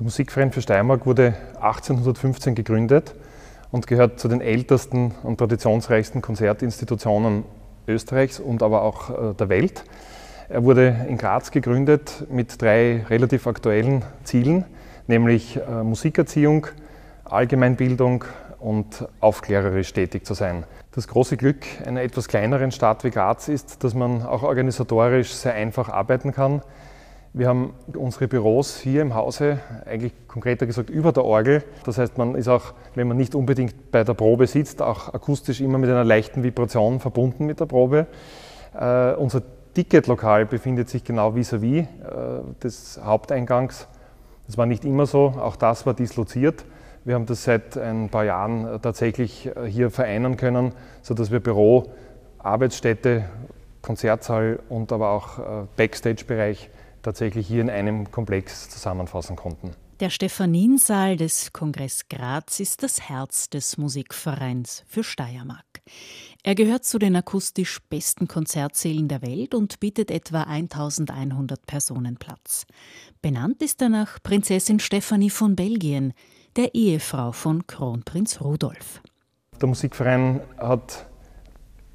Der Musikverein für Steiermark wurde 1815 gegründet und gehört zu den ältesten und traditionsreichsten Konzertinstitutionen Österreichs und aber auch äh, der Welt. Er wurde in Graz gegründet mit drei relativ aktuellen Zielen, nämlich äh, Musikerziehung, Allgemeinbildung und aufklärerisch tätig zu sein. Das große Glück einer etwas kleineren Stadt wie Graz ist, dass man auch organisatorisch sehr einfach arbeiten kann. Wir haben unsere Büros hier im Hause, eigentlich konkreter gesagt über der Orgel. Das heißt, man ist auch, wenn man nicht unbedingt bei der Probe sitzt, auch akustisch immer mit einer leichten Vibration verbunden mit der Probe. Äh, unser Ticketlokal befindet sich genau vis-à-vis -vis, äh, des Haupteingangs. Das war nicht immer so, auch das war disloziert. Wir haben das seit ein paar Jahren äh, tatsächlich äh, hier vereinen können, sodass wir Büro, Arbeitsstätte, Konzertsaal und aber auch äh, Backstage-Bereich tatsächlich hier in einem Komplex zusammenfassen konnten. Der Stephaniensaal des Kongress Graz ist das Herz des Musikvereins für Steiermark. Er gehört zu den akustisch besten Konzertsälen der Welt und bietet etwa 1100 Personen Platz. Benannt ist er nach Prinzessin Stephanie von Belgien, der Ehefrau von Kronprinz Rudolf. Der Musikverein hat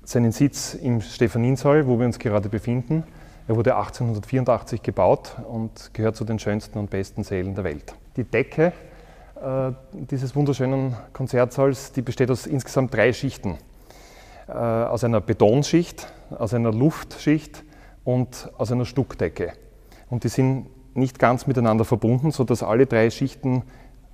seinen Sitz im Stephaniensaal, wo wir uns gerade befinden. Er wurde 1884 gebaut und gehört zu den schönsten und besten Sälen der Welt. Die Decke äh, dieses wunderschönen Konzertsaals die besteht aus insgesamt drei Schichten. Äh, aus einer Betonschicht, aus einer Luftschicht und aus einer Stuckdecke. Und die sind nicht ganz miteinander verbunden, sodass alle drei Schichten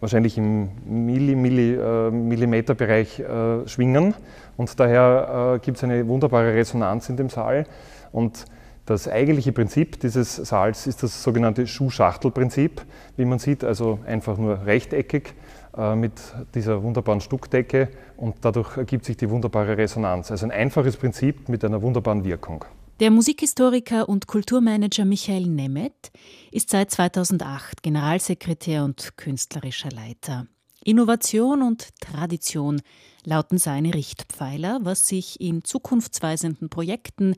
wahrscheinlich im Milli, Milli, äh, Millimeterbereich äh, schwingen. Und daher äh, gibt es eine wunderbare Resonanz in dem Saal. Und das eigentliche Prinzip dieses Saals ist das sogenannte Schuhschachtelprinzip, wie man sieht, also einfach nur rechteckig äh, mit dieser wunderbaren Stuckdecke und dadurch ergibt sich die wunderbare Resonanz. Also ein einfaches Prinzip mit einer wunderbaren Wirkung. Der Musikhistoriker und Kulturmanager Michael Nemeth ist seit 2008 Generalsekretär und künstlerischer Leiter. Innovation und Tradition lauten seine Richtpfeiler, was sich in zukunftsweisenden Projekten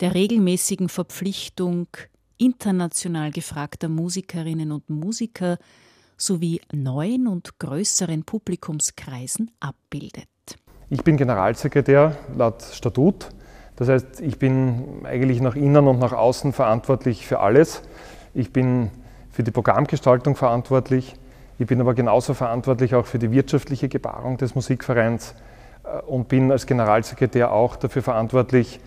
der regelmäßigen Verpflichtung international gefragter Musikerinnen und Musiker sowie neuen und größeren Publikumskreisen abbildet. Ich bin Generalsekretär laut Statut. Das heißt, ich bin eigentlich nach innen und nach außen verantwortlich für alles. Ich bin für die Programmgestaltung verantwortlich. Ich bin aber genauso verantwortlich auch für die wirtschaftliche Gebarung des Musikvereins äh, und bin als Generalsekretär auch dafür verantwortlich,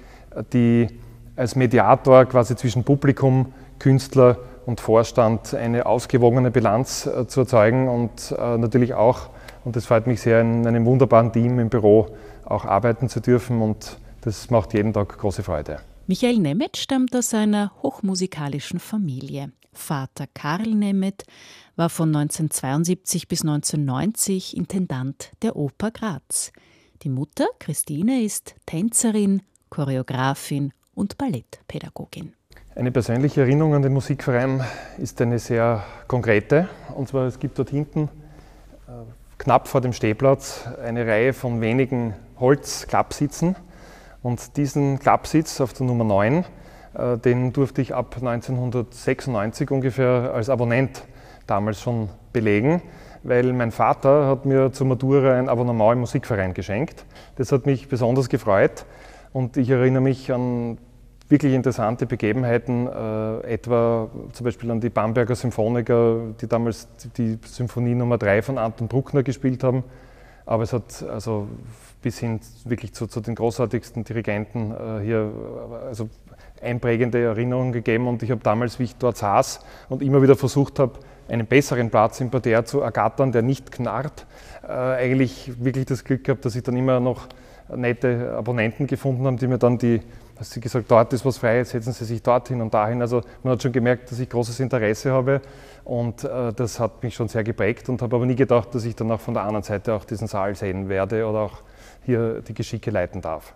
die als Mediator quasi zwischen Publikum, Künstler und Vorstand eine ausgewogene Bilanz äh, zu erzeugen und äh, natürlich auch, und das freut mich sehr, in einem wunderbaren Team im Büro auch arbeiten zu dürfen und das macht jeden Tag große Freude. Michael Nemeth stammt aus einer hochmusikalischen Familie. Vater Karl Nemeth war von 1972 bis 1990 Intendant der Oper Graz. Die Mutter, Christine, ist Tänzerin, Choreografin und Ballettpädagogin. Eine persönliche Erinnerung an den Musikverein ist eine sehr konkrete. Und zwar, es gibt dort hinten äh, knapp vor dem Stehplatz eine Reihe von wenigen Holzklappsitzen. Und diesen Klappsitz auf der Nummer 9, äh, den durfte ich ab 1996 ungefähr als Abonnent damals schon belegen, weil mein Vater hat mir zur Matura ein Abonnement im Musikverein geschenkt. Das hat mich besonders gefreut und ich erinnere mich an wirklich interessante Begebenheiten, äh, etwa zum Beispiel an die Bamberger Symphoniker, die damals die Symphonie Nummer 3 von Anton Bruckner gespielt haben. Aber es hat also bis hin wirklich zu, zu den großartigsten Dirigenten äh, hier also einprägende Erinnerungen gegeben. Und ich habe damals, wie ich dort saß und immer wieder versucht habe, einen besseren Platz im Parterre zu ergattern, der nicht knarrt, äh, eigentlich wirklich das Glück gehabt, dass ich dann immer noch nette Abonnenten gefunden habe, die mir dann die hast sie gesagt, dort ist was frei, jetzt setzen Sie sich dorthin und dahin. Also man hat schon gemerkt, dass ich großes Interesse habe und äh, das hat mich schon sehr geprägt und habe aber nie gedacht, dass ich dann auch von der anderen Seite auch diesen Saal sehen werde oder auch hier die Geschicke leiten darf.